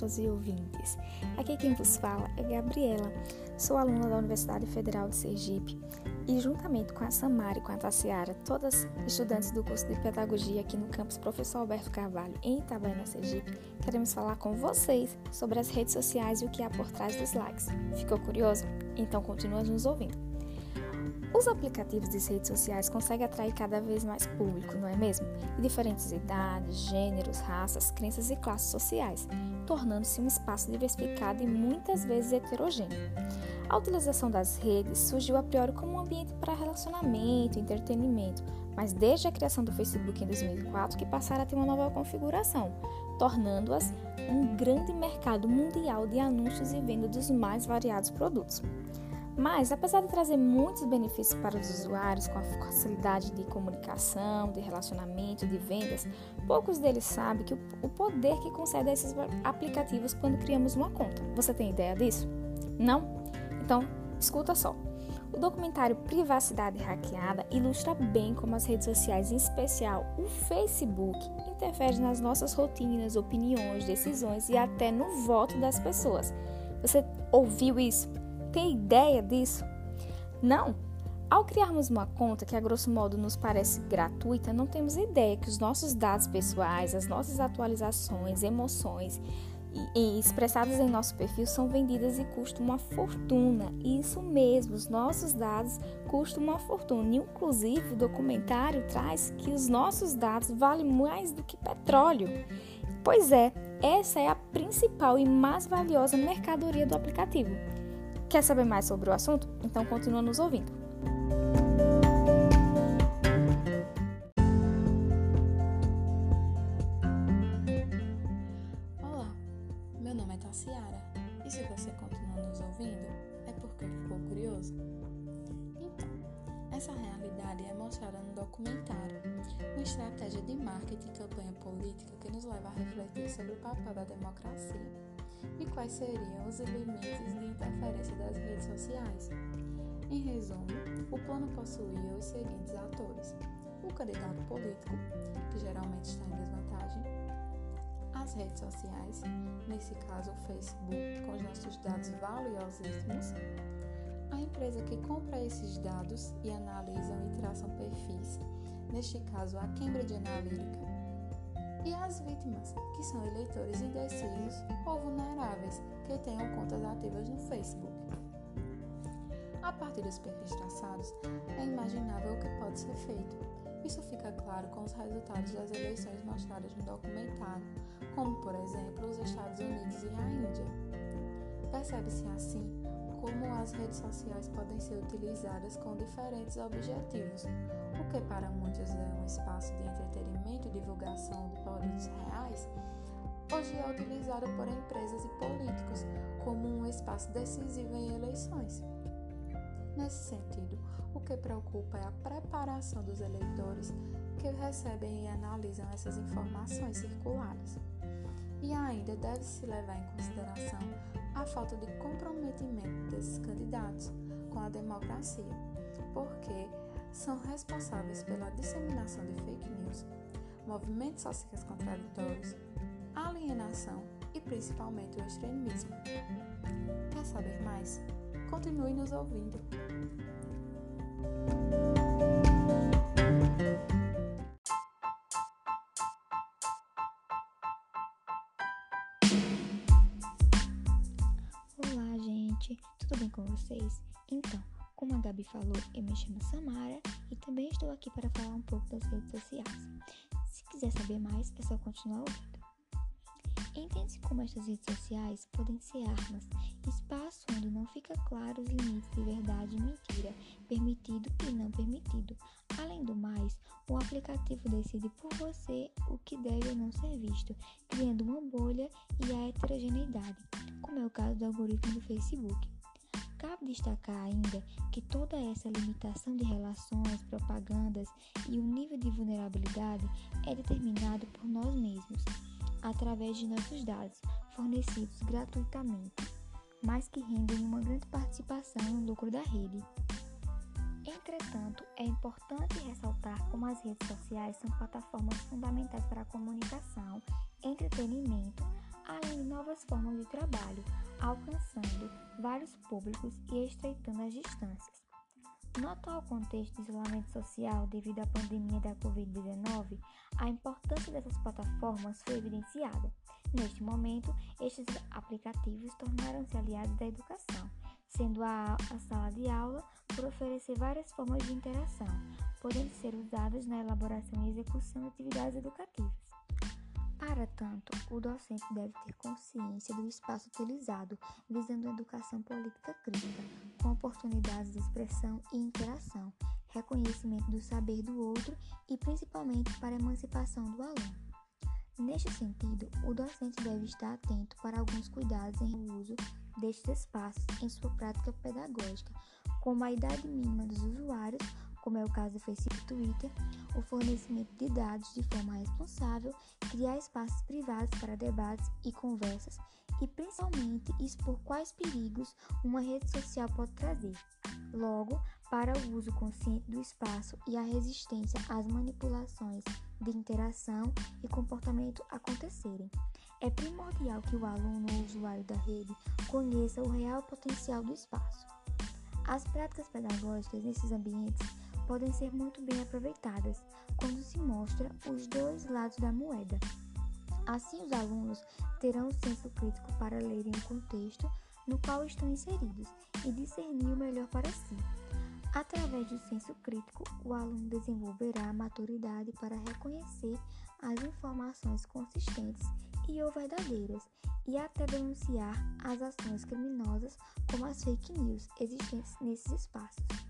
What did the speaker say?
internautas e ouvintes. Aqui quem vos fala é Gabriela. Sou aluna da Universidade Federal de Sergipe e juntamente com a Samara e com a Tassiara, todas estudantes do curso de Pedagogia aqui no campus Professor Alberto Carvalho, em Itabaiana, Sergipe, queremos falar com vocês sobre as redes sociais e o que há por trás dos likes. Ficou curioso? Então continua nos ouvindo. Os aplicativos de redes sociais conseguem atrair cada vez mais público, não é mesmo? De diferentes idades, gêneros, raças, crenças e classes sociais, tornando-se um espaço diversificado e muitas vezes heterogêneo. A utilização das redes surgiu a priori como um ambiente para relacionamento e entretenimento, mas desde a criação do Facebook em 2004 que passaram a ter uma nova configuração, tornando-as um grande mercado mundial de anúncios e venda dos mais variados produtos. Mas, apesar de trazer muitos benefícios para os usuários com a facilidade de comunicação, de relacionamento, de vendas, poucos deles sabem que o poder que concede a esses aplicativos quando criamos uma conta. Você tem ideia disso? Não? Então, escuta só. O documentário Privacidade Hackeada ilustra bem como as redes sociais, em especial o Facebook, interferem nas nossas rotinas, opiniões, decisões e até no voto das pessoas. Você ouviu isso? Tem ideia disso? Não? Ao criarmos uma conta que a grosso modo nos parece gratuita, não temos ideia que os nossos dados pessoais, as nossas atualizações, emoções e, e expressadas em nosso perfil são vendidas e custam uma fortuna. Isso mesmo, os nossos dados custam uma fortuna. Inclusive, o documentário traz que os nossos dados valem mais do que petróleo. Pois é, essa é a principal e mais valiosa mercadoria do aplicativo. Quer saber mais sobre o assunto? Então continua nos ouvindo. Olá, meu nome é Tassiara e se você continua nos ouvindo é porque ficou curioso. Então, essa realidade é mostrada no documentário, uma estratégia de marketing e campanha política que nos leva a refletir sobre o papel da democracia e quais seriam os limites de interferência das redes sociais. Em resumo, o plano possuía os seguintes atores: o candidato político, que geralmente está em desvantagem, as redes sociais, nesse caso o Facebook, com os nossos dados valiosíssimos, a empresa que compra esses dados e analisam e traçam perfis, neste caso a Cambridge Analytica, e as vítimas, que são eleitores indecisos ou vulneráveis que tenham contas ativas no Facebook. A partir dos perfis traçados, é imaginável o que pode ser feito. Isso fica claro com os resultados das eleições mostradas no documentário, como, por exemplo, os Estados Unidos e a Índia. Percebe-se assim como as redes sociais podem ser utilizadas com diferentes objetivos, que para muitos é um espaço de entretenimento e divulgação de produtos reais, hoje é utilizado por empresas e políticos como um espaço decisivo em eleições. Nesse sentido, o que preocupa é a preparação dos eleitores que recebem e analisam essas informações circuladas. E ainda deve-se levar em consideração a falta de comprometimento desses candidatos com a democracia, porque são responsáveis pela disseminação de fake news, movimentos sociais contraditórios, alienação e principalmente o extremismo. Quer saber mais? Continue nos ouvindo. tudo bem com vocês? Então, como a Gabi falou, eu me chamo Samara e também estou aqui para falar um pouco das redes sociais. Se quiser saber mais, é só continuar ouvindo. Entende-se como estas redes sociais podem ser armas, espaço onde não fica claro os limites de verdade e mentira, permitido e não permitido. Além do mais, o aplicativo decide por você o que deve ou não ser visto, criando uma bolha e a heterogeneidade, como é o caso do algoritmo do Facebook. Cabe destacar ainda que toda essa limitação de relações, propagandas e o nível de vulnerabilidade é determinado por nós mesmos, através de nossos dados fornecidos gratuitamente, mas que rendem uma grande participação no lucro da rede. Entretanto, é importante ressaltar como as redes sociais são plataformas fundamentais para a comunicação, entretenimento, novas formas de trabalho, alcançando vários públicos e estreitando as distâncias. No atual contexto de isolamento social devido à pandemia da Covid-19, a importância dessas plataformas foi evidenciada. Neste momento, estes aplicativos tornaram-se aliados da educação, sendo a, a sala de aula por oferecer várias formas de interação, podendo ser usadas na elaboração e execução de atividades educativas. Para tanto, o docente deve ter consciência do espaço utilizado, visando a educação política crítica, com oportunidades de expressão e interação, reconhecimento do saber do outro e principalmente para a emancipação do aluno. Neste sentido, o docente deve estar atento para alguns cuidados em uso destes espaços em sua prática pedagógica, como a idade mínima dos usuários, como é o caso do Facebook e Twitter, o fornecimento de dados de forma responsável, criar espaços privados para debates e conversas e principalmente expor quais perigos uma rede social pode trazer. Logo, para o uso consciente do espaço e a resistência às manipulações de interação e comportamento acontecerem. É primordial que o aluno ou usuário da rede conheça o real potencial do espaço. As práticas pedagógicas nesses ambientes podem ser muito bem aproveitadas quando se mostra os dois lados da moeda. Assim, os alunos terão o senso crítico para lerem o contexto no qual estão inseridos e discernir o melhor para si. Através do senso crítico, o aluno desenvolverá a maturidade para reconhecer as informações consistentes e ou verdadeiras e até denunciar as ações criminosas como as fake news existentes nesses espaços.